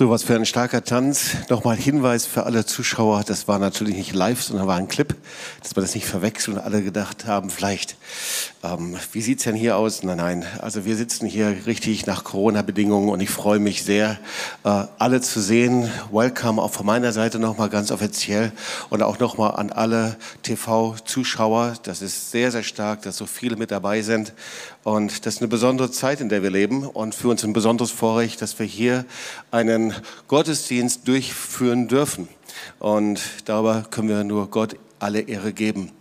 So, was für ein starker Tanz. Nochmal Hinweis für alle Zuschauer, das war natürlich nicht live, sondern war ein Clip, dass wir das nicht verwechseln und alle gedacht haben, vielleicht, ähm, wie sieht's denn hier aus? Nein, nein, also wir sitzen hier richtig nach Corona-Bedingungen und ich freue mich sehr, äh, alle zu sehen. Welcome auch von meiner Seite nochmal ganz offiziell und auch nochmal an alle TV-Zuschauer. Das ist sehr, sehr stark, dass so viele mit dabei sind und das ist eine besondere Zeit, in der wir leben und für uns ein besonderes Vorrecht, dass wir hier einen Gottesdienst durchführen dürfen. Und darüber können wir nur Gott alle Ehre geben.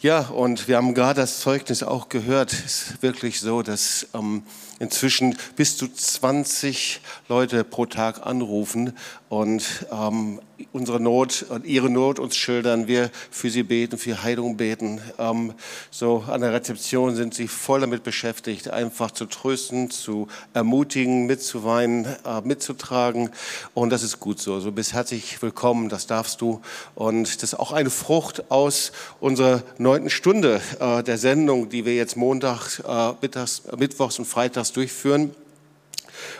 Ja, und wir haben gerade das Zeugnis auch gehört. Es ist wirklich so, dass ähm, inzwischen bis zu 20 Leute pro Tag anrufen und ähm, unsere Not und ihre Not uns schildern, wir für sie beten, für Heilung beten. Ähm, so an der Rezeption sind sie voll damit beschäftigt, einfach zu trösten, zu ermutigen, mitzuweinen, äh, mitzutragen. Und das ist gut so. So bist herzlich willkommen, das darfst du. Und das ist auch eine Frucht aus unserer neunten Stunde äh, der Sendung, die wir jetzt Montag, äh, Mittags, Mittwochs und Freitags durchführen.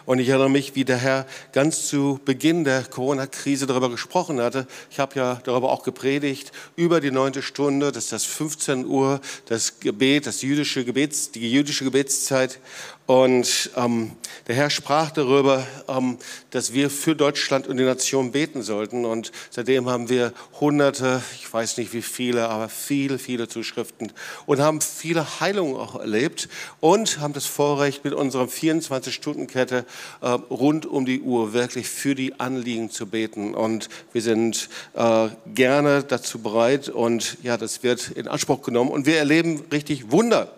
Und ich erinnere mich, wie der Herr ganz zu Beginn der Corona-Krise darüber gesprochen hatte. Ich habe ja darüber auch gepredigt, über die neunte Stunde, das ist das 15 Uhr, das Gebet, das jüdische Gebets, die jüdische Gebetszeit. Und ähm, der Herr sprach darüber, ähm, dass wir für Deutschland und die Nation beten sollten. Und seitdem haben wir hunderte, ich weiß nicht wie viele, aber viele, viele Zuschriften und haben viele Heilungen auch erlebt und haben das Vorrecht, mit unserer 24-Stunden-Kette äh, rund um die Uhr wirklich für die Anliegen zu beten. Und wir sind äh, gerne dazu bereit und ja, das wird in Anspruch genommen. Und wir erleben richtig Wunder.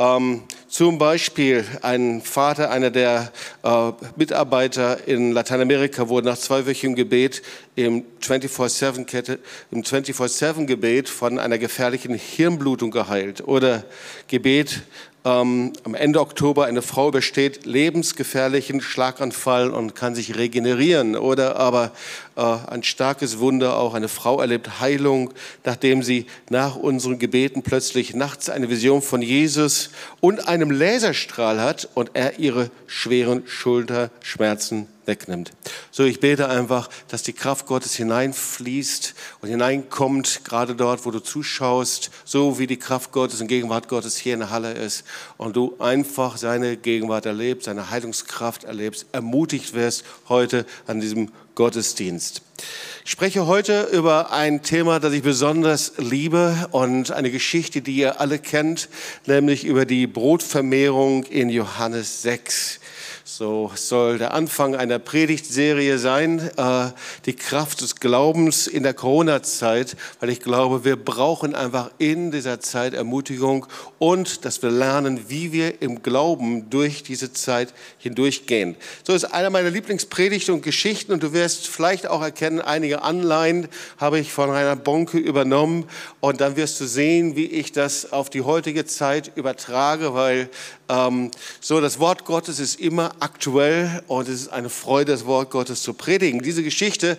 Ähm, zum Beispiel ein Vater, einer der äh, Mitarbeiter in Lateinamerika, wurde nach zweiwöchigem Gebet im 24-7-Kette, im 24-7-Gebet von einer gefährlichen Hirnblutung geheilt. Oder Gebet ähm, am Ende Oktober eine Frau übersteht lebensgefährlichen Schlaganfall und kann sich regenerieren. Oder aber äh, ein starkes Wunder, auch eine Frau erlebt Heilung, nachdem sie nach unseren Gebeten plötzlich nachts eine Vision von Jesus und einem Laserstrahl hat und er ihre schweren Schulterschmerzen wegnimmt. So, ich bete einfach, dass die Kraft Gottes hineinfließt und hineinkommt, gerade dort, wo du zuschaust, so wie die Kraft Gottes und Gegenwart Gottes hier in der Halle ist und du einfach seine Gegenwart erlebst, seine Heilungskraft erlebst, ermutigt wirst heute an diesem Gottesdienst. Ich spreche heute über ein Thema, das ich besonders liebe und eine Geschichte, die ihr alle kennt, nämlich über die Brotvermehrung in Johannes 6. So soll der Anfang einer Predigtserie sein, äh, die Kraft des Glaubens in der Corona-Zeit, weil ich glaube, wir brauchen einfach in dieser Zeit Ermutigung und dass wir lernen, wie wir im Glauben durch diese Zeit hindurchgehen. So ist einer meiner Lieblingspredigten und Geschichten und du wirst vielleicht auch erkennen, einige Anleihen habe ich von Rainer Bonke übernommen und dann wirst du sehen, wie ich das auf die heutige Zeit übertrage, weil ähm, so das Wort Gottes ist immer aktuell und es ist eine Freude, das Wort Gottes zu predigen. Diese Geschichte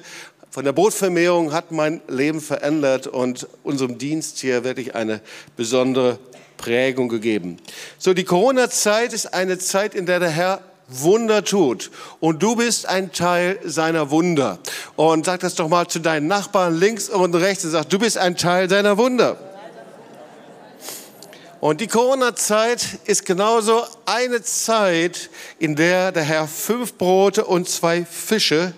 von der Brotvermehrung hat mein Leben verändert und unserem Dienst hier wirklich eine besondere Prägung gegeben. So, die Corona-Zeit ist eine Zeit, in der der Herr Wunder tut. Und du bist ein Teil seiner Wunder. Und sag das doch mal zu deinen Nachbarn links und rechts und sag, du bist ein Teil seiner Wunder. Und die Corona-Zeit ist genauso eine Zeit, in der der Herr fünf Brote und zwei Fische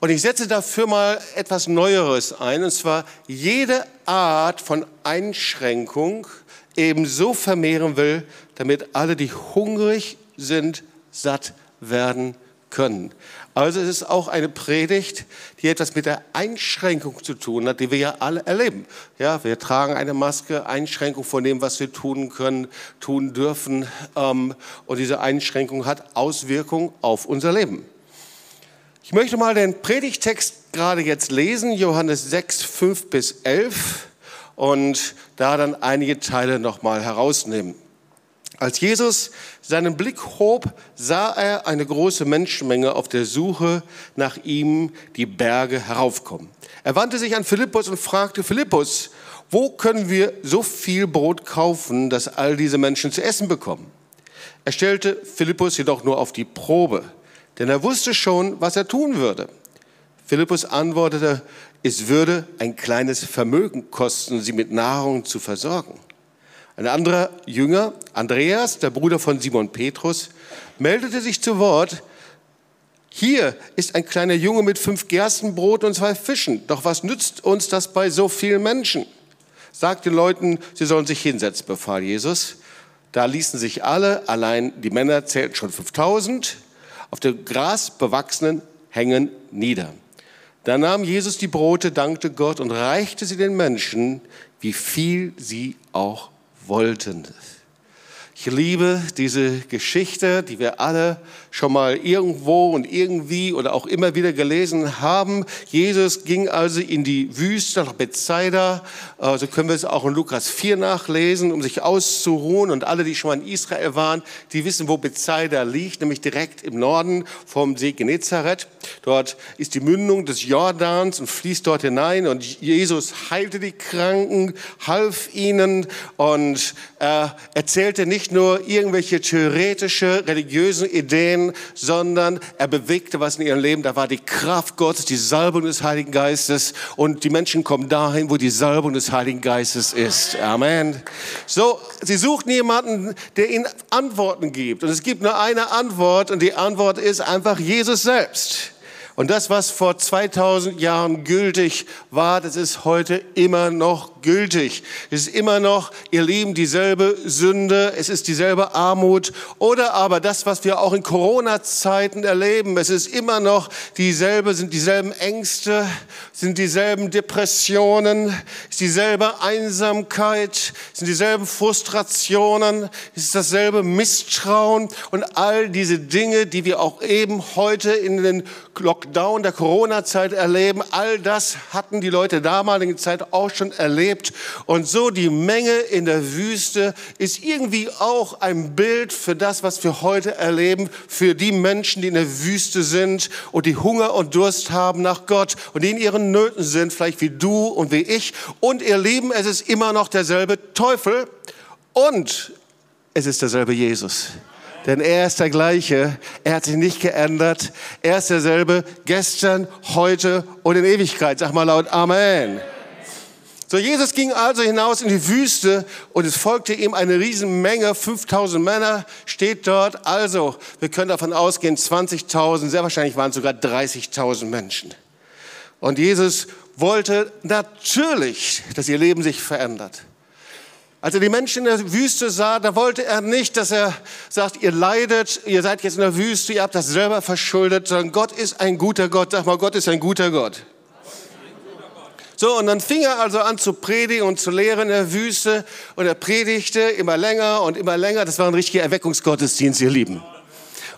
und ich setze dafür mal etwas Neueres ein, und zwar jede Art von Einschränkung ebenso vermehren will, damit alle, die hungrig sind, satt werden können. Also es ist auch eine Predigt, die etwas mit der Einschränkung zu tun hat, die wir ja alle erleben. Ja, wir tragen eine Maske, Einschränkung von dem, was wir tun können, tun dürfen. Ähm, und diese Einschränkung hat Auswirkungen auf unser Leben. Ich möchte mal den Predigtext gerade jetzt lesen, Johannes 6, 5 bis 11 und da dann einige Teile nochmal herausnehmen. Als Jesus seinen Blick hob, sah er eine große Menschenmenge auf der Suche nach ihm die Berge heraufkommen. Er wandte sich an Philippus und fragte, Philippus, wo können wir so viel Brot kaufen, dass all diese Menschen zu essen bekommen? Er stellte Philippus jedoch nur auf die Probe, denn er wusste schon, was er tun würde. Philippus antwortete, es würde ein kleines Vermögen kosten, sie mit Nahrung zu versorgen. Ein anderer Jünger, Andreas, der Bruder von Simon Petrus, meldete sich zu Wort, hier ist ein kleiner Junge mit fünf Gerstenbrot und zwei Fischen. Doch was nützt uns das bei so vielen Menschen? Sagt den Leuten, sie sollen sich hinsetzen, befahl Jesus. Da ließen sich alle, allein die Männer zählten schon 5000, auf dem Gras bewachsenen Hängen nieder. Da nahm Jesus die Brote, dankte Gott und reichte sie den Menschen, wie viel sie auch wollten. Ich liebe diese Geschichte, die wir alle schon mal irgendwo und irgendwie oder auch immer wieder gelesen haben. Jesus ging also in die Wüste nach Bethsaida. So also können wir es auch in Lukas 4 nachlesen, um sich auszuruhen. Und alle, die schon mal in Israel waren, die wissen, wo Bethsaida liegt, nämlich direkt im Norden vom See Genezareth. Dort ist die Mündung des Jordans und fließt dort hinein. Und Jesus heilte die Kranken, half ihnen und äh, erzählte nicht nicht nur irgendwelche theoretische, religiösen Ideen, sondern er bewegte was in ihrem Leben. Da war die Kraft Gottes, die Salbung des Heiligen Geistes und die Menschen kommen dahin, wo die Salbung des Heiligen Geistes ist. Amen. So, sie suchten jemanden, der ihnen Antworten gibt. Und es gibt nur eine Antwort und die Antwort ist einfach Jesus selbst. Und das, was vor 2000 Jahren gültig war, das ist heute immer noch gültig. Es ist immer noch, ihr Lieben, dieselbe Sünde, es ist dieselbe Armut oder aber das, was wir auch in Corona-Zeiten erleben, es ist immer noch dieselbe, sind dieselben Ängste, sind dieselben Depressionen, ist dieselbe Einsamkeit, sind dieselben Frustrationen, ist dasselbe Misstrauen und all diese Dinge, die wir auch eben heute in den Lockdown der Corona-Zeit erleben, all das hatten die Leute damaligen Zeit auch schon erlebt erlebt. Und so die Menge in der Wüste ist irgendwie auch ein Bild für das, was wir heute erleben, für die Menschen, die in der Wüste sind und die Hunger und Durst haben nach Gott und die in ihren Nöten sind, vielleicht wie du und wie ich. Und ihr Lieben, es ist immer noch derselbe Teufel und es ist derselbe Jesus. Denn er ist der gleiche. Er hat sich nicht geändert. Er ist derselbe gestern, heute und in Ewigkeit. Sag mal laut Amen. So, Jesus ging also hinaus in die Wüste und es folgte ihm eine Riesenmenge, 5000 Männer steht dort. Also, wir können davon ausgehen, 20.000, sehr wahrscheinlich waren es sogar 30.000 Menschen. Und Jesus wollte natürlich, dass ihr Leben sich verändert. Als er die Menschen in der Wüste sah, da wollte er nicht, dass er sagt, ihr leidet, ihr seid jetzt in der Wüste, ihr habt das selber verschuldet, sondern Gott ist ein guter Gott. Sag mal, Gott ist ein guter Gott. So, und dann fing er also an zu predigen und zu lehren in der Wüste und er predigte immer länger und immer länger. Das war ein richtiger Erweckungsgottesdienst, ihr Lieben.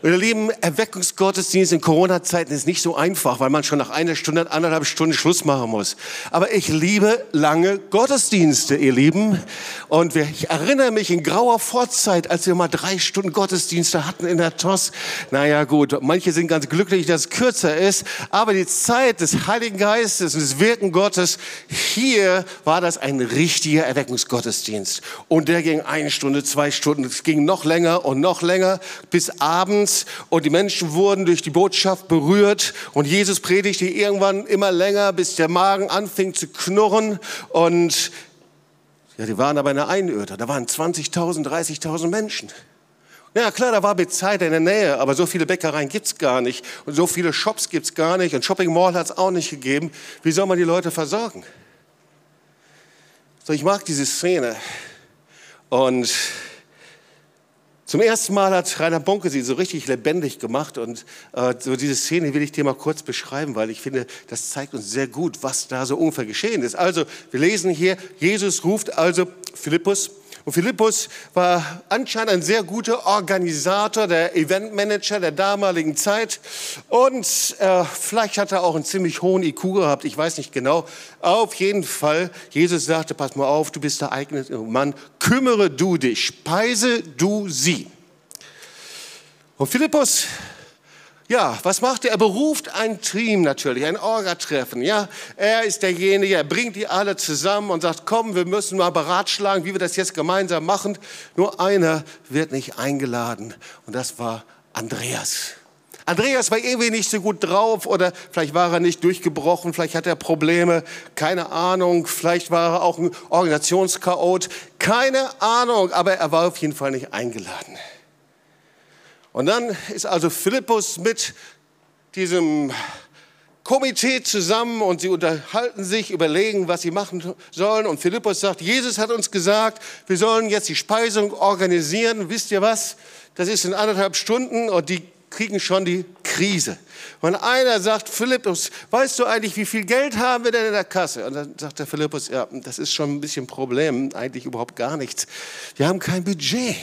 Und ihr Lieben, Erweckungsgottesdienst in Corona-Zeiten ist nicht so einfach, weil man schon nach einer Stunde, anderthalb Stunden Schluss machen muss. Aber ich liebe lange Gottesdienste, ihr Lieben. Und ich erinnere mich in grauer Vorzeit, als wir mal drei Stunden Gottesdienste hatten in der TOS. Naja, gut, manche sind ganz glücklich, dass es kürzer ist. Aber die Zeit des Heiligen Geistes und des Wirken Gottes, hier war das ein richtiger Erweckungsgottesdienst. Und der ging eine Stunde, zwei Stunden. Es ging noch länger und noch länger bis abends uns und die Menschen wurden durch die Botschaft berührt und Jesus predigte irgendwann immer länger, bis der Magen anfing zu knurren und ja, die waren aber in der Einöde. Da waren 20.000, 30.000 Menschen. Ja, klar, da war Bethsaida in der Nähe, aber so viele Bäckereien gibt's gar nicht und so viele Shops gibt's gar nicht und Shopping Mall hat's auch nicht gegeben. Wie soll man die Leute versorgen? So, ich mag diese Szene und zum ersten Mal hat Rainer Bonke sie so richtig lebendig gemacht und äh, so diese Szene will ich dir mal kurz beschreiben, weil ich finde, das zeigt uns sehr gut, was da so ungefähr geschehen ist. Also, wir lesen hier, Jesus ruft also Philippus und Philippus war anscheinend ein sehr guter Organisator, der Eventmanager der damaligen Zeit. Und äh, vielleicht hat er auch einen ziemlich hohen IQ gehabt, ich weiß nicht genau. Auf jeden Fall, Jesus sagte, pass mal auf, du bist der eigene Mann, kümmere du dich, speise du sie. Und Philippus ja, was macht er? Er beruft ein Team natürlich, ein Orga-Treffen. Ja, er ist derjenige, er bringt die alle zusammen und sagt, komm, wir müssen mal beratschlagen, wie wir das jetzt gemeinsam machen. Nur einer wird nicht eingeladen und das war Andreas. Andreas war irgendwie nicht so gut drauf oder vielleicht war er nicht durchgebrochen, vielleicht hat er Probleme, keine Ahnung, vielleicht war er auch ein Organisationschaot, keine Ahnung, aber er war auf jeden Fall nicht eingeladen. Und dann ist also Philippus mit diesem Komitee zusammen und sie unterhalten sich, überlegen, was sie machen sollen. Und Philippus sagt, Jesus hat uns gesagt, wir sollen jetzt die Speisung organisieren. Wisst ihr was? Das ist in anderthalb Stunden und die kriegen schon die Krise. Und einer sagt, Philippus, weißt du eigentlich, wie viel Geld haben wir denn in der Kasse? Und dann sagt der Philippus, ja, das ist schon ein bisschen ein Problem, eigentlich überhaupt gar nichts. Wir haben kein Budget.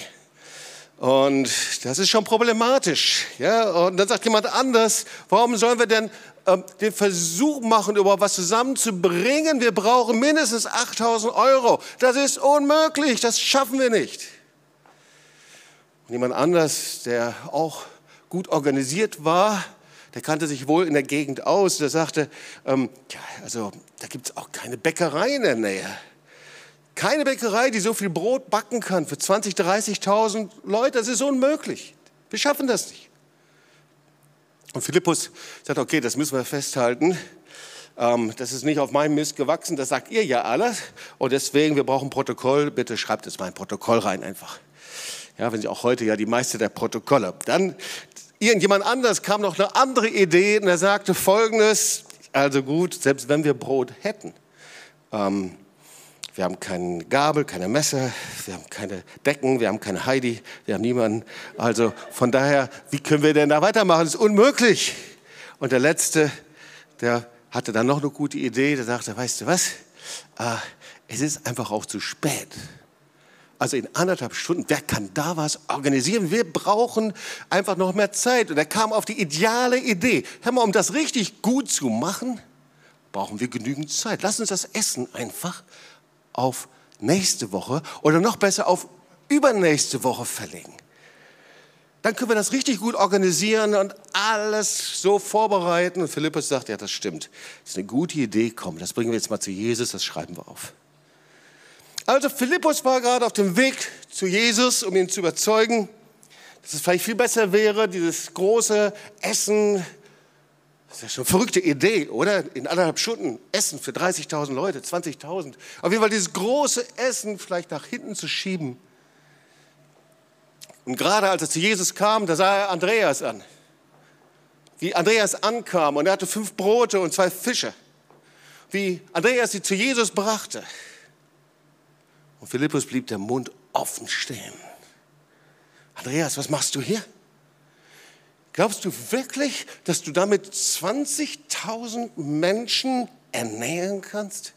Und das ist schon problematisch. Ja? Und dann sagt jemand anders, warum sollen wir denn ähm, den Versuch machen, überhaupt was zusammenzubringen? Wir brauchen mindestens 8000 Euro. Das ist unmöglich, das schaffen wir nicht. Und jemand anders, der auch gut organisiert war, der kannte sich wohl in der Gegend aus, der sagte, ähm, ja, also da gibt es auch keine Bäckerei in der Nähe. Keine Bäckerei, die so viel Brot backen kann für 20.000, 30.000 Leute, das ist unmöglich. Wir schaffen das nicht. Und Philippus sagt, okay, das müssen wir festhalten. Ähm, das ist nicht auf meinem Mist gewachsen, das sagt ihr ja alles. Und deswegen, wir brauchen Protokoll, bitte schreibt es mal ein Protokoll rein einfach. Ja, wenn Sie auch heute ja die meiste der Protokolle. Dann irgendjemand anders kam noch eine andere Idee und er sagte folgendes, also gut, selbst wenn wir Brot hätten, ähm, wir haben keine Gabel, keine Messer, wir haben keine Decken, wir haben keine Heidi, wir haben niemanden. Also von daher, wie können wir denn da weitermachen? Das ist unmöglich. Und der Letzte, der hatte dann noch eine gute Idee, der sagte, weißt du was, äh, es ist einfach auch zu spät. Also in anderthalb Stunden, wer kann da was organisieren? Wir brauchen einfach noch mehr Zeit. Und er kam auf die ideale Idee. Hör mal, um das richtig gut zu machen, brauchen wir genügend Zeit. Lass uns das Essen einfach auf nächste Woche oder noch besser auf übernächste Woche verlegen. Dann können wir das richtig gut organisieren und alles so vorbereiten. Und Philippus sagt, ja, das stimmt. Das ist eine gute Idee. Komm, das bringen wir jetzt mal zu Jesus, das schreiben wir auf. Also Philippus war gerade auf dem Weg zu Jesus, um ihn zu überzeugen, dass es vielleicht viel besser wäre, dieses große Essen, das ist ja schon eine verrückte Idee, oder? In anderthalb Stunden Essen für 30.000 Leute, 20.000. Auf jeden Fall dieses große Essen vielleicht nach hinten zu schieben. Und gerade als er zu Jesus kam, da sah er Andreas an. Wie Andreas ankam und er hatte fünf Brote und zwei Fische. Wie Andreas sie zu Jesus brachte. Und Philippus blieb der Mund offen stehen. Andreas, was machst du hier? Glaubst du wirklich, dass du damit 20.000 Menschen ernähren kannst?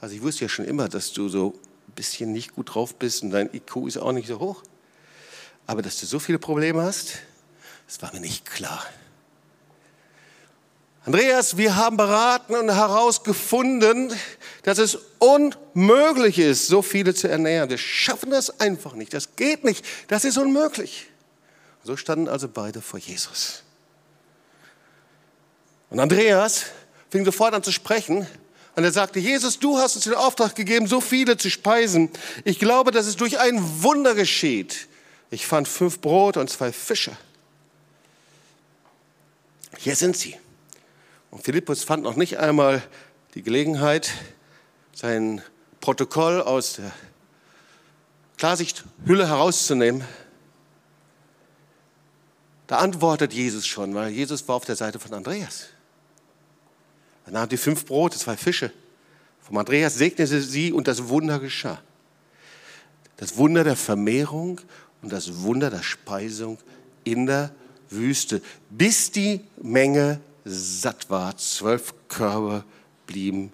Also ich wusste ja schon immer, dass du so ein bisschen nicht gut drauf bist und dein IQ ist auch nicht so hoch. Aber dass du so viele Probleme hast, das war mir nicht klar. Andreas, wir haben beraten und herausgefunden, dass es unmöglich ist, so viele zu ernähren. Wir schaffen das einfach nicht. Das geht nicht. Das ist unmöglich. So standen also beide vor Jesus. Und Andreas fing sofort an zu sprechen. Und er sagte, Jesus, du hast uns den Auftrag gegeben, so viele zu speisen. Ich glaube, dass es durch ein Wunder geschieht. Ich fand fünf Brote und zwei Fische. Hier sind sie. Und Philippus fand noch nicht einmal die Gelegenheit, sein Protokoll aus der Klarsichthülle herauszunehmen. Da antwortet Jesus schon, weil Jesus war auf der Seite von Andreas. Er nahm die fünf Brote, zwei Fische. Vom Andreas segnete sie und das Wunder geschah. Das Wunder der Vermehrung und das Wunder der Speisung in der Wüste, bis die Menge satt war. Zwölf Körbe blieben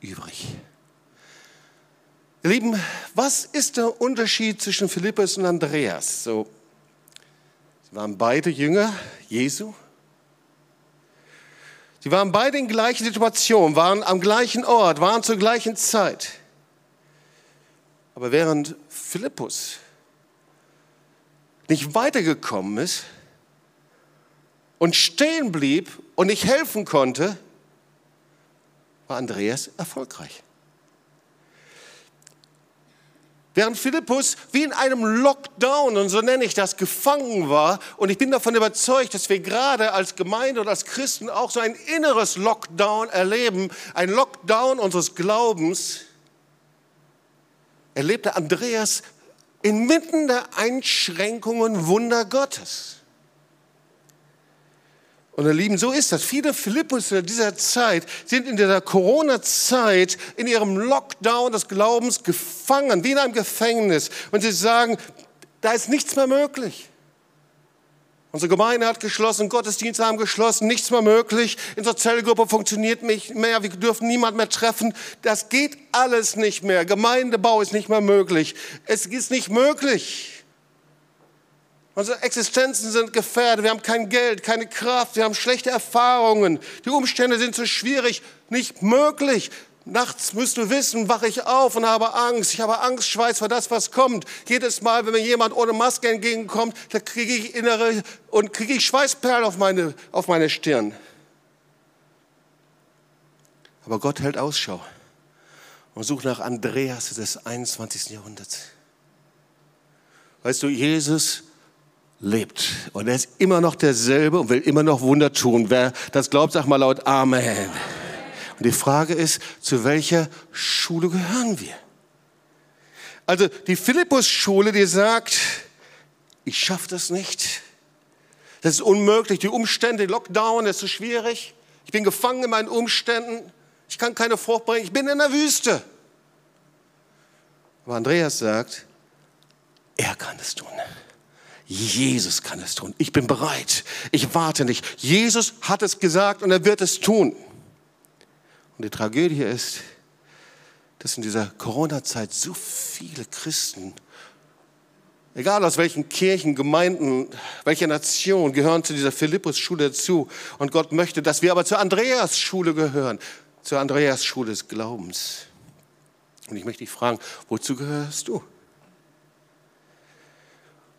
übrig. Ihr Lieben, was ist der Unterschied zwischen Philippus und Andreas? So, waren beide Jünger Jesu. Sie waren beide in gleicher Situation, waren am gleichen Ort, waren zur gleichen Zeit. Aber während Philippus nicht weitergekommen ist, und stehen blieb und nicht helfen konnte, war Andreas erfolgreich. Während Philippus wie in einem Lockdown, und so nenne ich das, gefangen war, und ich bin davon überzeugt, dass wir gerade als Gemeinde und als Christen auch so ein inneres Lockdown erleben, ein Lockdown unseres Glaubens, erlebte Andreas inmitten der Einschränkungen Wunder Gottes. Und ihr Lieben, so ist das. Viele Philippus dieser Zeit sind in dieser Corona-Zeit in ihrem Lockdown des Glaubens gefangen, wie in einem Gefängnis. Und sie sagen, da ist nichts mehr möglich. Unsere Gemeinde hat geschlossen, Gottesdienste haben geschlossen, nichts mehr möglich. Unsere Zellgruppe funktioniert nicht mehr, wir dürfen niemand mehr treffen. Das geht alles nicht mehr. Gemeindebau ist nicht mehr möglich. Es ist nicht möglich. Unsere Existenzen sind gefährdet. Wir haben kein Geld, keine Kraft. Wir haben schlechte Erfahrungen. Die Umstände sind so schwierig, nicht möglich. Nachts müsst du wissen, wache ich auf und habe Angst. Ich habe Angst, Schweiß vor das, was kommt. Jedes Mal, wenn mir jemand ohne Maske entgegenkommt, da kriege ich innere und kriege ich Schweißperlen auf meine, auf meine Stirn. Aber Gott hält Ausschau und sucht nach Andreas des 21. Jahrhunderts. Weißt du, Jesus lebt. Und er ist immer noch derselbe und will immer noch Wunder tun. Wer das glaubt, sag mal laut Amen. Und die Frage ist, zu welcher Schule gehören wir? Also die Philippus-Schule, die sagt, ich schaffe das nicht. Das ist unmöglich. Die Umstände, Lockdown, das ist so schwierig. Ich bin gefangen in meinen Umständen. Ich kann keine Frucht bringen. Ich bin in der Wüste. Aber Andreas sagt, er kann es tun. Jesus kann es tun. Ich bin bereit. Ich warte nicht. Jesus hat es gesagt und er wird es tun. Und die Tragödie ist, dass in dieser Corona-Zeit so viele Christen, egal aus welchen Kirchen, Gemeinden, welcher Nation, gehören zu dieser Philippus-Schule dazu. Und Gott möchte, dass wir aber zur Andreas-Schule gehören, zur Andreas-Schule des Glaubens. Und ich möchte dich fragen, wozu gehörst du?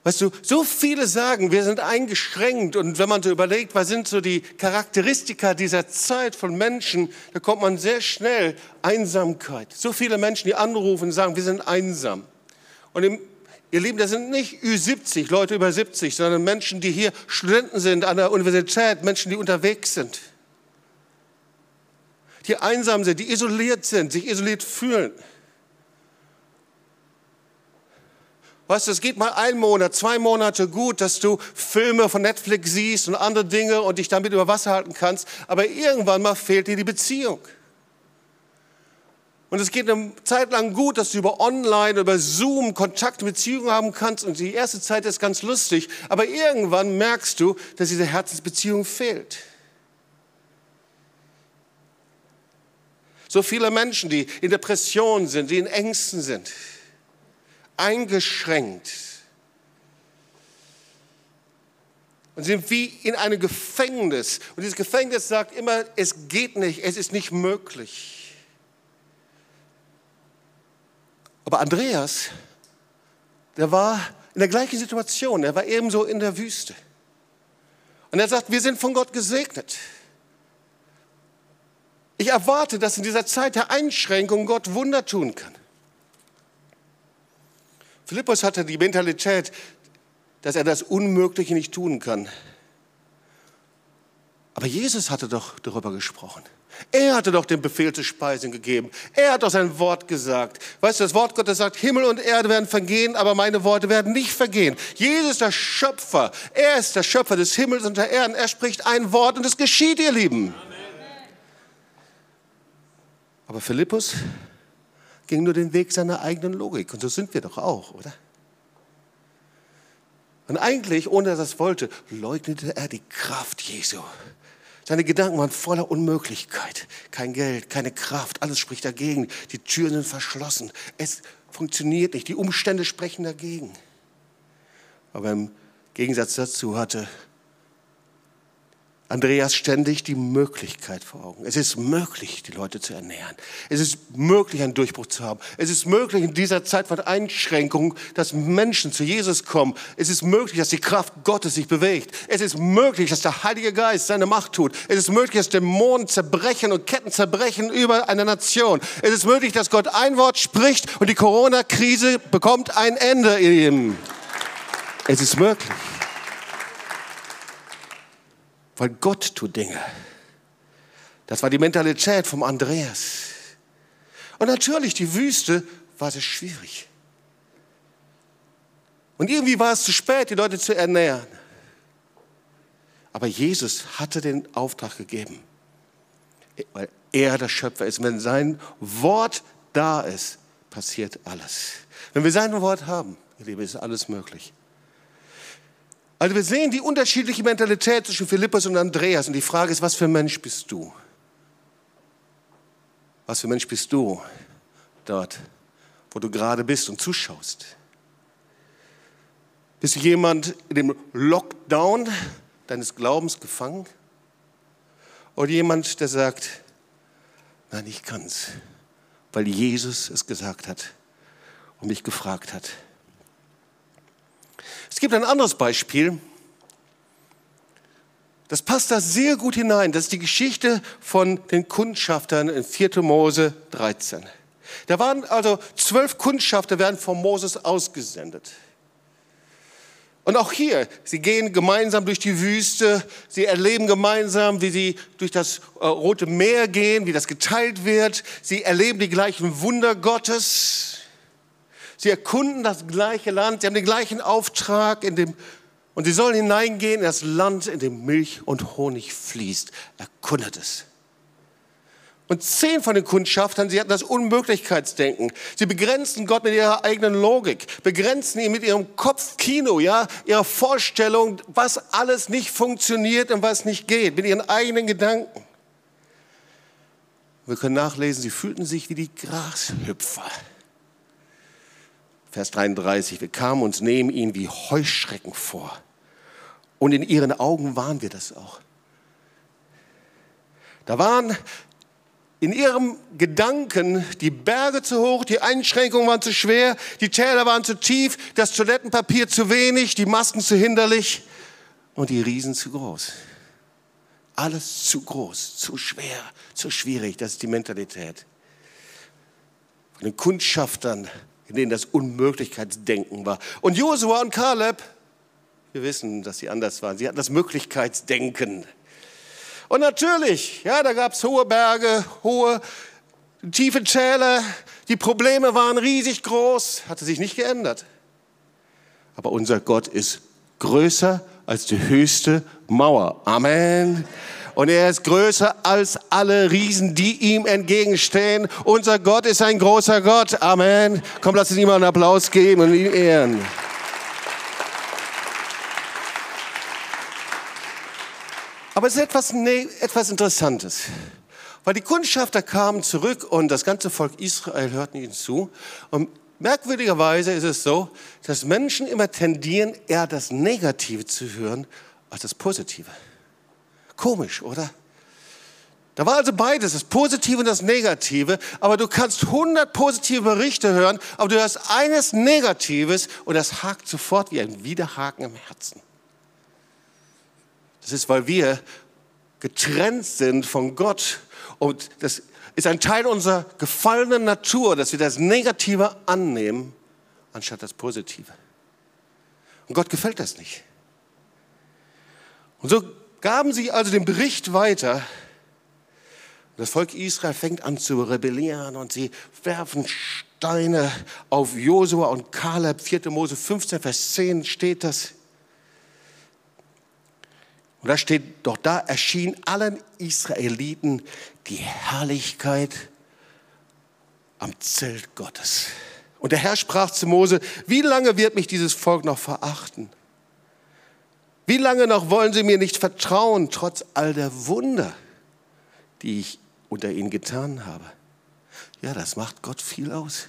Weißt du, so viele sagen, wir sind eingeschränkt und wenn man so überlegt, was sind so die Charakteristika dieser Zeit von Menschen, da kommt man sehr schnell Einsamkeit. So viele Menschen, die anrufen und sagen, wir sind einsam. Und im, ihr Lieben, das sind nicht Ü70, Leute über 70, sondern Menschen, die hier Studenten sind an der Universität, Menschen, die unterwegs sind. Die einsam sind, die isoliert sind, sich isoliert fühlen. Weißt du, es geht mal ein Monat, zwei Monate gut, dass du Filme von Netflix siehst und andere Dinge und dich damit über Wasser halten kannst, aber irgendwann mal fehlt dir die Beziehung. Und es geht eine Zeit lang gut, dass du über Online, über Zoom Kontakt, Beziehungen haben kannst. Und die erste Zeit ist ganz lustig. Aber irgendwann merkst du, dass diese Herzensbeziehung fehlt. So viele Menschen, die in Depressionen sind, die in Ängsten sind eingeschränkt und sind wie in einem Gefängnis. Und dieses Gefängnis sagt immer, es geht nicht, es ist nicht möglich. Aber Andreas, der war in der gleichen Situation, er war ebenso in der Wüste. Und er sagt, wir sind von Gott gesegnet. Ich erwarte, dass in dieser Zeit der Einschränkung Gott Wunder tun kann. Philippus hatte die Mentalität, dass er das Unmögliche nicht tun kann. Aber Jesus hatte doch darüber gesprochen. Er hatte doch den Befehl zu Speisen gegeben. Er hat doch sein Wort gesagt. Weißt du, das Wort Gottes sagt, Himmel und Erde werden vergehen, aber meine Worte werden nicht vergehen. Jesus ist der Schöpfer. Er ist der Schöpfer des Himmels und der Erde. Er spricht ein Wort und es geschieht, ihr Lieben. Aber Philippus ging nur den Weg seiner eigenen Logik. Und so sind wir doch auch, oder? Und eigentlich, ohne dass er es wollte, leugnete er die Kraft Jesu. Seine Gedanken waren voller Unmöglichkeit. Kein Geld, keine Kraft, alles spricht dagegen. Die Türen sind verschlossen. Es funktioniert nicht. Die Umstände sprechen dagegen. Aber im Gegensatz dazu hatte Andreas ständig die Möglichkeit vor Augen. Es ist möglich, die Leute zu ernähren. Es ist möglich, einen Durchbruch zu haben. Es ist möglich, in dieser Zeit von Einschränkungen, dass Menschen zu Jesus kommen. Es ist möglich, dass die Kraft Gottes sich bewegt. Es ist möglich, dass der Heilige Geist seine Macht tut. Es ist möglich, dass Dämonen zerbrechen und Ketten zerbrechen über eine Nation. Es ist möglich, dass Gott ein Wort spricht und die Corona-Krise bekommt ein Ende. Es ist möglich. Weil Gott tut Dinge. Das war die Mentalität vom Andreas. Und natürlich, die Wüste war sehr schwierig. Und irgendwie war es zu spät, die Leute zu ernähren. Aber Jesus hatte den Auftrag gegeben, weil er der Schöpfer ist. Wenn sein Wort da ist, passiert alles. Wenn wir sein Wort haben, ihr Liebe, ist alles möglich. Also wir sehen die unterschiedliche Mentalität zwischen Philippus und Andreas. Und die Frage ist, was für Mensch bist du? Was für Mensch bist du dort, wo du gerade bist und zuschaust? Bist du jemand in dem Lockdown deines Glaubens gefangen? Oder jemand, der sagt, nein, ich kann's, weil Jesus es gesagt hat und mich gefragt hat. Es gibt ein anderes Beispiel, das passt da sehr gut hinein. Das ist die Geschichte von den Kundschaftern in 4. Mose 13. Da waren also zwölf Kundschafter, werden von Moses ausgesendet. Und auch hier, sie gehen gemeinsam durch die Wüste, sie erleben gemeinsam, wie sie durch das äh, Rote Meer gehen, wie das geteilt wird. Sie erleben die gleichen Wunder Gottes. Sie erkunden das gleiche Land, sie haben den gleichen Auftrag in dem, und sie sollen hineingehen in das Land, in dem Milch und Honig fließt. Erkundet es. Und zehn von den Kundschaftern, sie hatten das Unmöglichkeitsdenken. Sie begrenzen Gott mit ihrer eigenen Logik, begrenzen ihn mit ihrem Kopfkino, ja, ihrer Vorstellung, was alles nicht funktioniert und was nicht geht, mit ihren eigenen Gedanken. Wir können nachlesen, sie fühlten sich wie die Grashüpfer. Vers 33, wir kamen uns neben ihnen wie Heuschrecken vor. Und in ihren Augen waren wir das auch. Da waren in ihrem Gedanken die Berge zu hoch, die Einschränkungen waren zu schwer, die Täler waren zu tief, das Toilettenpapier zu wenig, die Masken zu hinderlich und die Riesen zu groß. Alles zu groß, zu schwer, zu schwierig. Das ist die Mentalität. Von den Kundschaftern in denen das Unmöglichkeitsdenken war. Und Josua und Kaleb, wir wissen, dass sie anders waren. Sie hatten das Möglichkeitsdenken. Und natürlich, ja, da gab es hohe Berge, hohe, tiefe Täler. Die Probleme waren riesig groß, hatte sich nicht geändert. Aber unser Gott ist größer als die höchste Mauer. Amen und er ist größer als alle Riesen, die ihm entgegenstehen. Unser Gott ist ein großer Gott. Amen. Komm, lass uns ihm mal einen Applaus geben und ihn ehren. Aber es ist etwas, nee, etwas Interessantes. Weil die Kundschafter kamen zurück und das ganze Volk Israel hörten ihnen zu. Und merkwürdigerweise ist es so, dass Menschen immer tendieren, eher das Negative zu hören als das Positive. Komisch, oder? Da war also beides, das Positive und das Negative, aber du kannst 100 positive Berichte hören, aber du hörst eines Negatives und das hakt sofort wie ein Widerhaken im Herzen. Das ist, weil wir getrennt sind von Gott und das ist ein Teil unserer gefallenen Natur, dass wir das Negative annehmen, anstatt das Positive. Und Gott gefällt das nicht. Und so gaben sie also den Bericht weiter. Das Volk Israel fängt an zu rebellieren und sie werfen Steine auf Josua und Kaleb. 4. Mose 15, Vers 10 steht das. Und da steht, doch da erschien allen Israeliten die Herrlichkeit am Zelt Gottes. Und der Herr sprach zu Mose, wie lange wird mich dieses Volk noch verachten? Wie lange noch wollen sie mir nicht vertrauen, trotz all der Wunder, die ich unter ihnen getan habe? Ja, das macht Gott viel aus.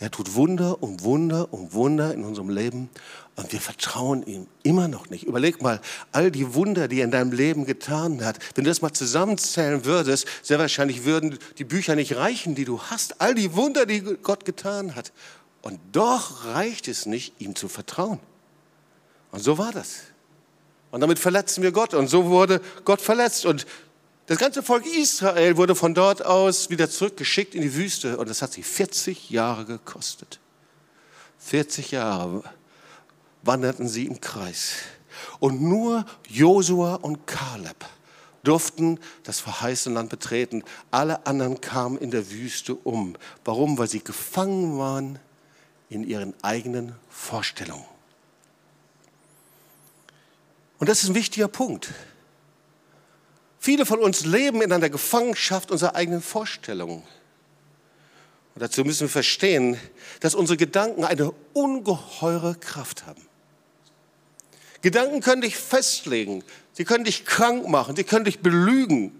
Er tut Wunder und Wunder und Wunder in unserem Leben und wir vertrauen ihm immer noch nicht. Überleg mal, all die Wunder, die er in deinem Leben getan hat, wenn du das mal zusammenzählen würdest, sehr wahrscheinlich würden die Bücher nicht reichen, die du hast. All die Wunder, die Gott getan hat. Und doch reicht es nicht, ihm zu vertrauen. Und so war das. Und damit verletzen wir Gott. Und so wurde Gott verletzt. Und das ganze Volk Israel wurde von dort aus wieder zurückgeschickt in die Wüste. Und das hat sie 40 Jahre gekostet. 40 Jahre wanderten sie im Kreis. Und nur Josua und Kaleb durften das verheißene Land betreten. Alle anderen kamen in der Wüste um. Warum? Weil sie gefangen waren in ihren eigenen Vorstellungen. Und das ist ein wichtiger Punkt. Viele von uns leben in einer Gefangenschaft unserer eigenen Vorstellungen. Und dazu müssen wir verstehen, dass unsere Gedanken eine ungeheure Kraft haben. Gedanken können dich festlegen, sie können dich krank machen, sie können dich belügen.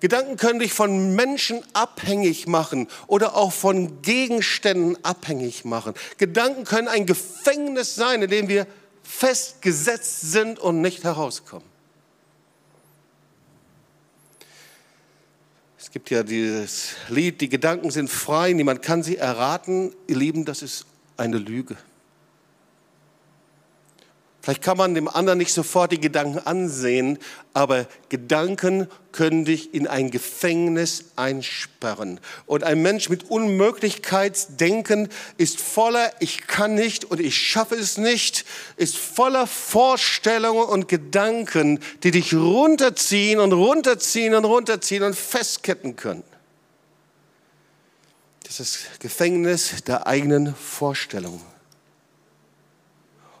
Gedanken können dich von Menschen abhängig machen oder auch von Gegenständen abhängig machen. Gedanken können ein Gefängnis sein, in dem wir festgesetzt sind und nicht herauskommen. Es gibt ja dieses Lied, die Gedanken sind frei, niemand kann sie erraten. Ihr Lieben, das ist eine Lüge. Vielleicht kann man dem anderen nicht sofort die Gedanken ansehen, aber Gedanken können dich in ein Gefängnis einsperren. Und ein Mensch mit Unmöglichkeitsdenken ist voller Ich kann nicht und ich schaffe es nicht, ist voller Vorstellungen und Gedanken, die dich runterziehen und runterziehen und runterziehen und festketten können. Das ist das Gefängnis der eigenen Vorstellungen.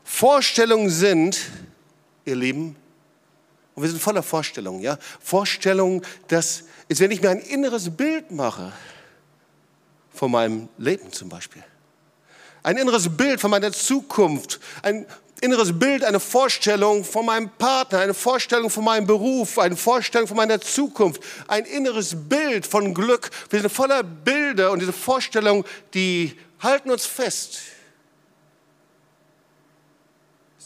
Vorstellungen sind, ihr Lieben, und wir sind voller Vorstellungen, ja, Vorstellungen, das ist, wenn ich mir ein inneres Bild mache von meinem Leben zum Beispiel, ein inneres Bild von meiner Zukunft, ein inneres Bild, eine Vorstellung von meinem Partner, eine Vorstellung von meinem Beruf, eine Vorstellung von meiner Zukunft, ein inneres Bild von Glück. Wir sind voller Bilder und diese Vorstellungen, die halten uns fest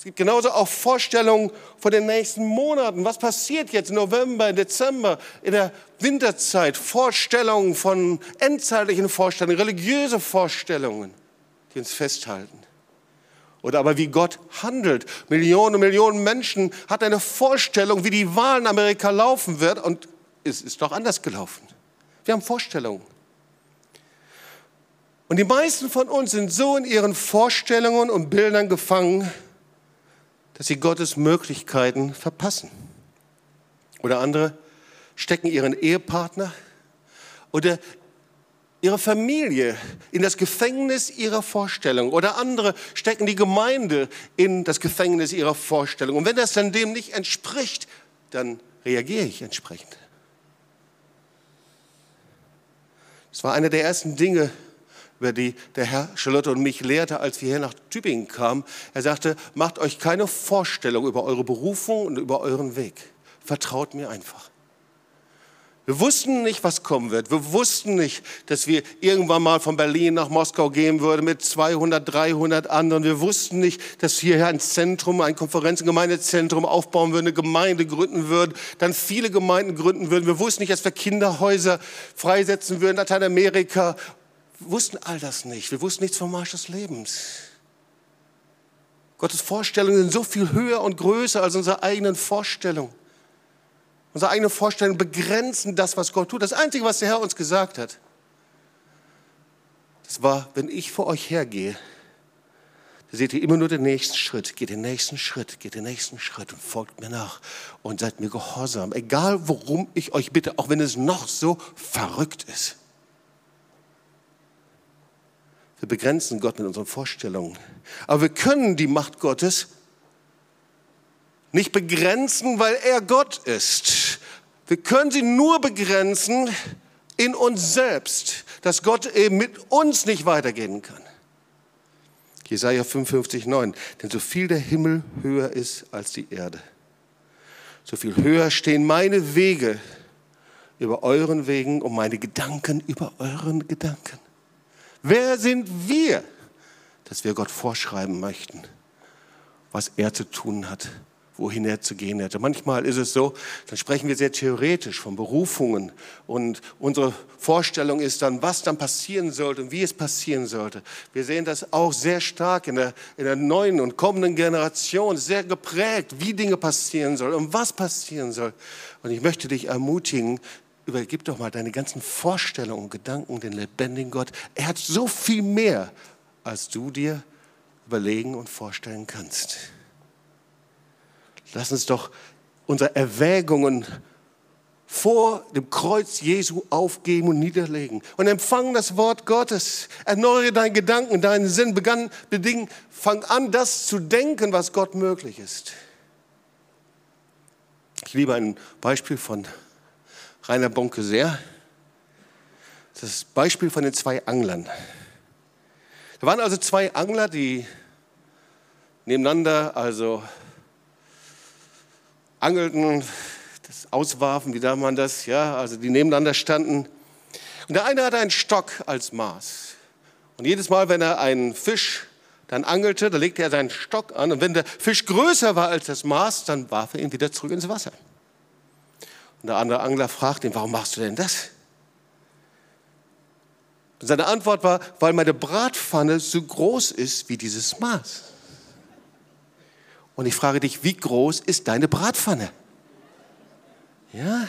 gibt genauso auch Vorstellungen von den nächsten Monaten. Was passiert jetzt im November, Dezember, in der Winterzeit? Vorstellungen von endzeitlichen Vorstellungen, religiöse Vorstellungen, die uns festhalten. Oder aber wie Gott handelt. Millionen und Millionen Menschen hatten eine Vorstellung, wie die Wahl in Amerika laufen wird und es ist doch anders gelaufen. Wir haben Vorstellungen. Und die meisten von uns sind so in ihren Vorstellungen und Bildern gefangen, dass sie Gottes Möglichkeiten verpassen. Oder andere stecken ihren Ehepartner oder ihre Familie in das Gefängnis ihrer Vorstellung. Oder andere stecken die Gemeinde in das Gefängnis ihrer Vorstellung. Und wenn das dann dem nicht entspricht, dann reagiere ich entsprechend. Das war eine der ersten Dinge, über die der Herr Charlotte und mich lehrte, als wir hier nach Tübingen kamen. Er sagte, macht euch keine Vorstellung über eure Berufung und über euren Weg. Vertraut mir einfach. Wir wussten nicht, was kommen wird. Wir wussten nicht, dass wir irgendwann mal von Berlin nach Moskau gehen würden mit 200, 300 anderen. Wir wussten nicht, dass wir hier ein Zentrum, ein Konferenz- und Gemeindezentrum aufbauen würden, eine Gemeinde gründen würden, dann viele Gemeinden gründen würden. Wir wussten nicht, dass wir Kinderhäuser freisetzen würden, Lateinamerika wussten all das nicht. Wir wussten nichts vom Marsch des Lebens. Gottes Vorstellungen sind so viel höher und größer als unsere eigenen Vorstellungen. Unsere eigenen Vorstellungen begrenzen das, was Gott tut. Das Einzige, was der Herr uns gesagt hat, das war, wenn ich vor euch hergehe, da seht ihr immer nur den nächsten Schritt. Geht den nächsten Schritt, geht den nächsten Schritt und folgt mir nach und seid mir gehorsam. Egal, worum ich euch bitte, auch wenn es noch so verrückt ist. Wir begrenzen Gott mit unseren Vorstellungen. Aber wir können die Macht Gottes nicht begrenzen, weil er Gott ist. Wir können sie nur begrenzen in uns selbst, dass Gott eben mit uns nicht weitergehen kann. Jesaja 55, 9. Denn so viel der Himmel höher ist als die Erde, so viel höher stehen meine Wege über euren Wegen und meine Gedanken über euren Gedanken. Wer sind wir, dass wir Gott vorschreiben möchten, was er zu tun hat wohin er zu gehen hätte. Manchmal ist es so, dann sprechen wir sehr theoretisch von Berufungen und unsere Vorstellung ist dann, was dann passieren sollte und wie es passieren sollte. Wir sehen das auch sehr stark in der, in der neuen und kommenden Generation, sehr geprägt, wie Dinge passieren sollen und was passieren soll. Und ich möchte dich ermutigen, übergib doch mal deine ganzen Vorstellungen und Gedanken den lebendigen Gott. Er hat so viel mehr, als du dir überlegen und vorstellen kannst. Lass uns doch unsere Erwägungen vor dem Kreuz Jesu aufgeben und niederlegen und empfangen das Wort Gottes. Erneuere deinen Gedanken, deinen Sinn, begann, bedingen, fang an, das zu denken, was Gott möglich ist. Ich liebe ein Beispiel von Rainer Bonke sehr. Das Beispiel von den zwei Anglern. Da waren also zwei Angler, die nebeneinander, also angelten, das Auswarfen, wie da man das, ja, also die nebeneinander standen. Und der eine hatte einen Stock als Maß. Und jedes Mal, wenn er einen Fisch dann angelte, da legte er seinen Stock an. Und wenn der Fisch größer war als das Maß, dann warf er ihn wieder zurück ins Wasser. Und der andere Angler fragte ihn, warum machst du denn das? Und seine Antwort war, weil meine Bratpfanne so groß ist wie dieses Maß. Und ich frage dich, wie groß ist deine Bratpfanne? Ja?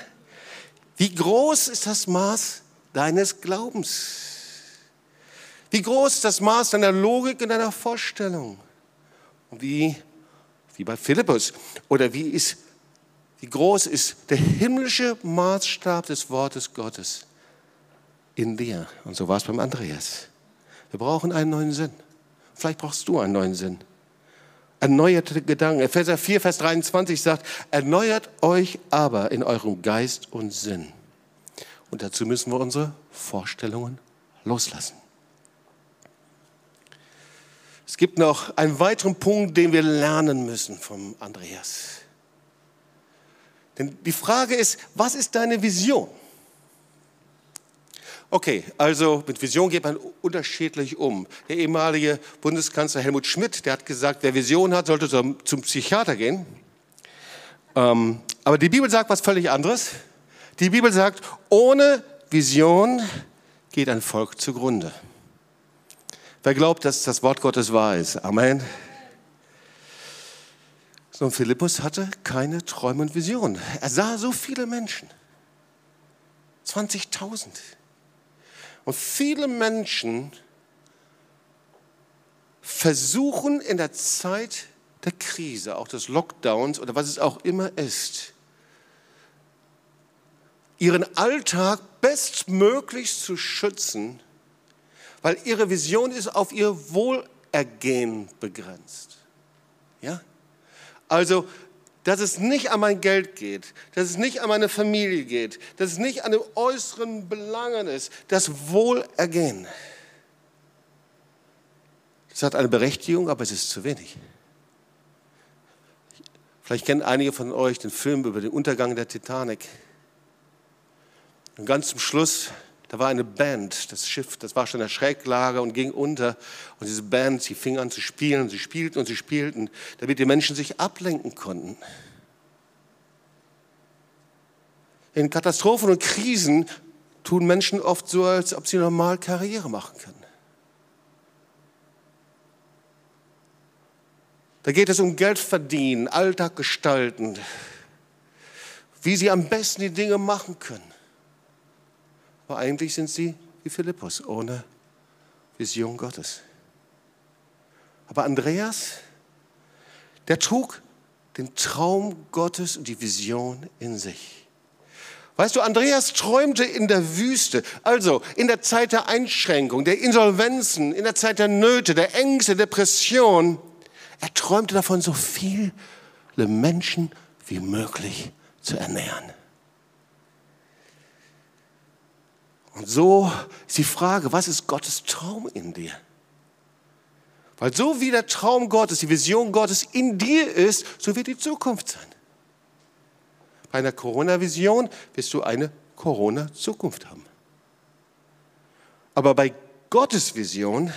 Wie groß ist das Maß deines Glaubens? Wie groß ist das Maß deiner Logik und deiner Vorstellung? Und wie, wie bei Philippus, oder wie, ist, wie groß ist der himmlische Maßstab des Wortes Gottes in dir? Und so war es beim Andreas. Wir brauchen einen neuen Sinn. Vielleicht brauchst du einen neuen Sinn erneuerte Gedanken. Epheser 4, Vers 23 sagt, erneuert euch aber in eurem Geist und Sinn. Und dazu müssen wir unsere Vorstellungen loslassen. Es gibt noch einen weiteren Punkt, den wir lernen müssen vom Andreas. Denn die Frage ist, was ist deine Vision? Okay, also mit Vision geht man unterschiedlich um. Der ehemalige Bundeskanzler Helmut Schmidt, der hat gesagt, wer Vision hat, sollte zum, zum Psychiater gehen. Ähm, aber die Bibel sagt was völlig anderes. Die Bibel sagt, ohne Vision geht ein Volk zugrunde. Wer glaubt, dass das Wort Gottes wahr ist? Amen. So, Philippus hatte keine Träume und Visionen. Er sah so viele Menschen. 20.000. Und viele Menschen versuchen in der Zeit der Krise, auch des Lockdowns oder was es auch immer ist, ihren Alltag bestmöglich zu schützen, weil ihre Vision ist auf ihr Wohlergehen begrenzt. Ja? Also dass es nicht an mein Geld geht, dass es nicht an meine Familie geht, dass es nicht an den äußeren Belangen ist, das Wohlergehen. Das hat eine Berechtigung, aber es ist zu wenig. Vielleicht kennen einige von euch den Film über den Untergang der Titanic. Und ganz zum Schluss da war eine Band, das Schiff, das war schon in der Schräglage und ging unter. Und diese Band, sie fing an zu spielen, sie spielten und sie spielten, damit die Menschen sich ablenken konnten. In Katastrophen und Krisen tun Menschen oft so, als ob sie normal Karriere machen können. Da geht es um Geld verdienen, Alltag gestalten, wie sie am besten die Dinge machen können. Aber eigentlich sind sie wie Philippus, ohne Vision Gottes. Aber Andreas, der trug den Traum Gottes und die Vision in sich. Weißt du, Andreas träumte in der Wüste, also in der Zeit der Einschränkung, der Insolvenzen, in der Zeit der Nöte, der Ängste, Depression. Er träumte davon, so viele Menschen wie möglich zu ernähren. Und so ist die Frage, was ist Gottes Traum in dir? Weil so wie der Traum Gottes, die Vision Gottes in dir ist, so wird die Zukunft sein. Bei einer Corona-Vision wirst du eine Corona Zukunft haben. Aber bei Gottes Vision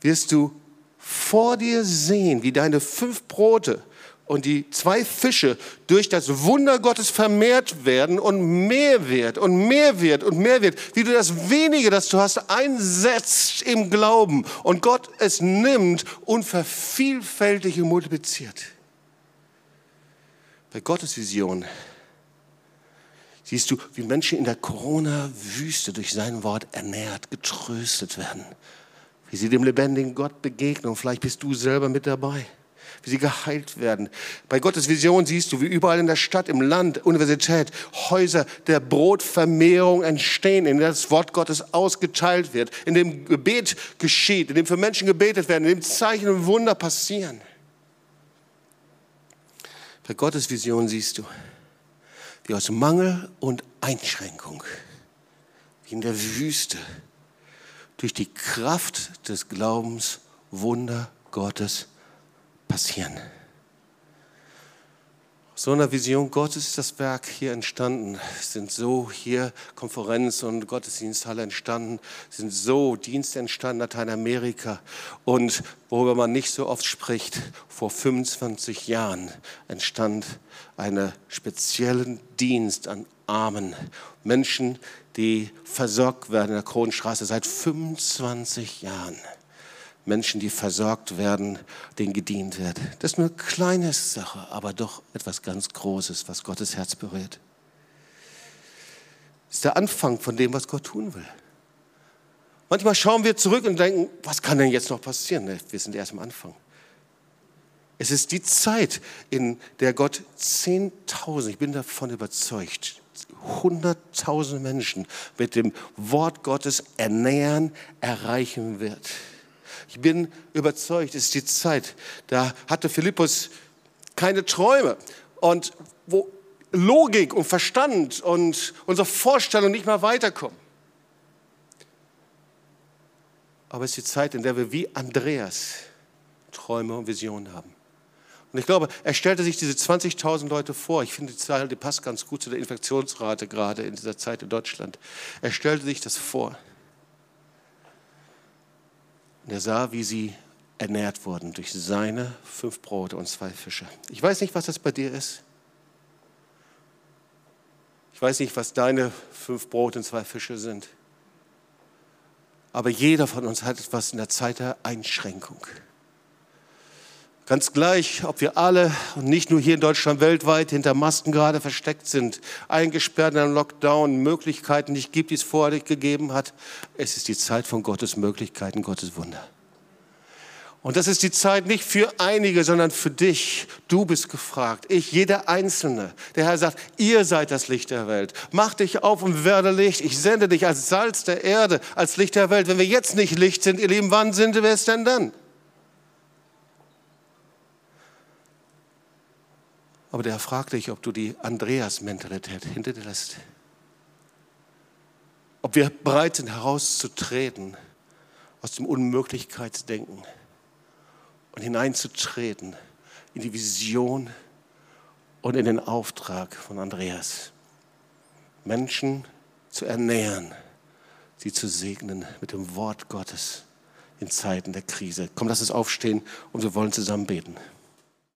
wirst du vor dir sehen, wie deine fünf Brote und die zwei Fische durch das Wunder Gottes vermehrt werden und mehr wird und mehr wird und mehr wird, wie du das wenige, das du hast, einsetzt im Glauben. Und Gott es nimmt und vervielfältigt und multipliziert. Bei Gottes Vision siehst du, wie Menschen in der Corona-Wüste durch sein Wort ernährt, getröstet werden, wie sie dem lebendigen Gott begegnen. Und vielleicht bist du selber mit dabei wie sie geheilt werden. Bei Gottes Vision siehst du, wie überall in der Stadt, im Land, Universität, Häuser der Brotvermehrung entstehen, in denen das Wort Gottes ausgeteilt wird, in dem Gebet geschieht, in dem für Menschen gebetet werden, in dem Zeichen und Wunder passieren. Bei Gottes Vision siehst du, wie aus Mangel und Einschränkung, wie in der Wüste, durch die Kraft des Glaubens Wunder Gottes passieren. So einer Vision Gottes ist das Werk hier entstanden. Sind so hier Konferenzen und Gottesdiensthalle entstanden, sind so Dienste entstanden in Lateinamerika. Und worüber man nicht so oft spricht, vor 25 Jahren entstand ein speziellen Dienst an Armen, Menschen, die versorgt werden in der Kronenstraße seit 25 Jahren. Menschen, die versorgt werden, denen gedient wird. Das ist eine kleine Sache, aber doch etwas ganz Großes, was Gottes Herz berührt. Das ist der Anfang von dem, was Gott tun will. Manchmal schauen wir zurück und denken, was kann denn jetzt noch passieren? Wir sind erst am Anfang. Es ist die Zeit, in der Gott 10.000, ich bin davon überzeugt, 100.000 Menschen mit dem Wort Gottes ernähren, erreichen wird. Ich bin überzeugt, es ist die Zeit. Da hatte Philippus keine Träume und wo Logik und Verstand und unsere Vorstellung nicht mehr weiterkommen. Aber es ist die Zeit, in der wir wie Andreas Träume und Visionen haben. Und ich glaube, er stellte sich diese 20.000 Leute vor. Ich finde, die Zahl, die passt ganz gut zu der Infektionsrate gerade in dieser Zeit in Deutschland. Er stellte sich das vor. Und er sah, wie sie ernährt wurden durch seine fünf Brote und zwei Fische. Ich weiß nicht, was das bei dir ist. Ich weiß nicht, was deine fünf Brote und zwei Fische sind. Aber jeder von uns hat etwas in der Zeit der Einschränkung. Ganz gleich, ob wir alle und nicht nur hier in Deutschland weltweit hinter Masken gerade versteckt sind, eingesperrt in einem Lockdown, Möglichkeiten nicht gibt, die es vorher gegeben hat. Es ist die Zeit von Gottes Möglichkeiten, Gottes Wunder. Und das ist die Zeit nicht für einige, sondern für dich. Du bist gefragt. Ich, jeder Einzelne. Der Herr sagt, ihr seid das Licht der Welt. Mach dich auf und werde Licht. Ich sende dich als Salz der Erde, als Licht der Welt. Wenn wir jetzt nicht Licht sind, ihr Lieben, wann sind wir es denn dann? Aber der fragt dich, ob du die Andreas-Mentalität hinter dir lässt. Ob wir bereit sind, herauszutreten aus dem Unmöglichkeitsdenken und hineinzutreten in die Vision und in den Auftrag von Andreas. Menschen zu ernähren, sie zu segnen mit dem Wort Gottes in Zeiten der Krise. Komm, lass uns aufstehen und wir wollen zusammen beten.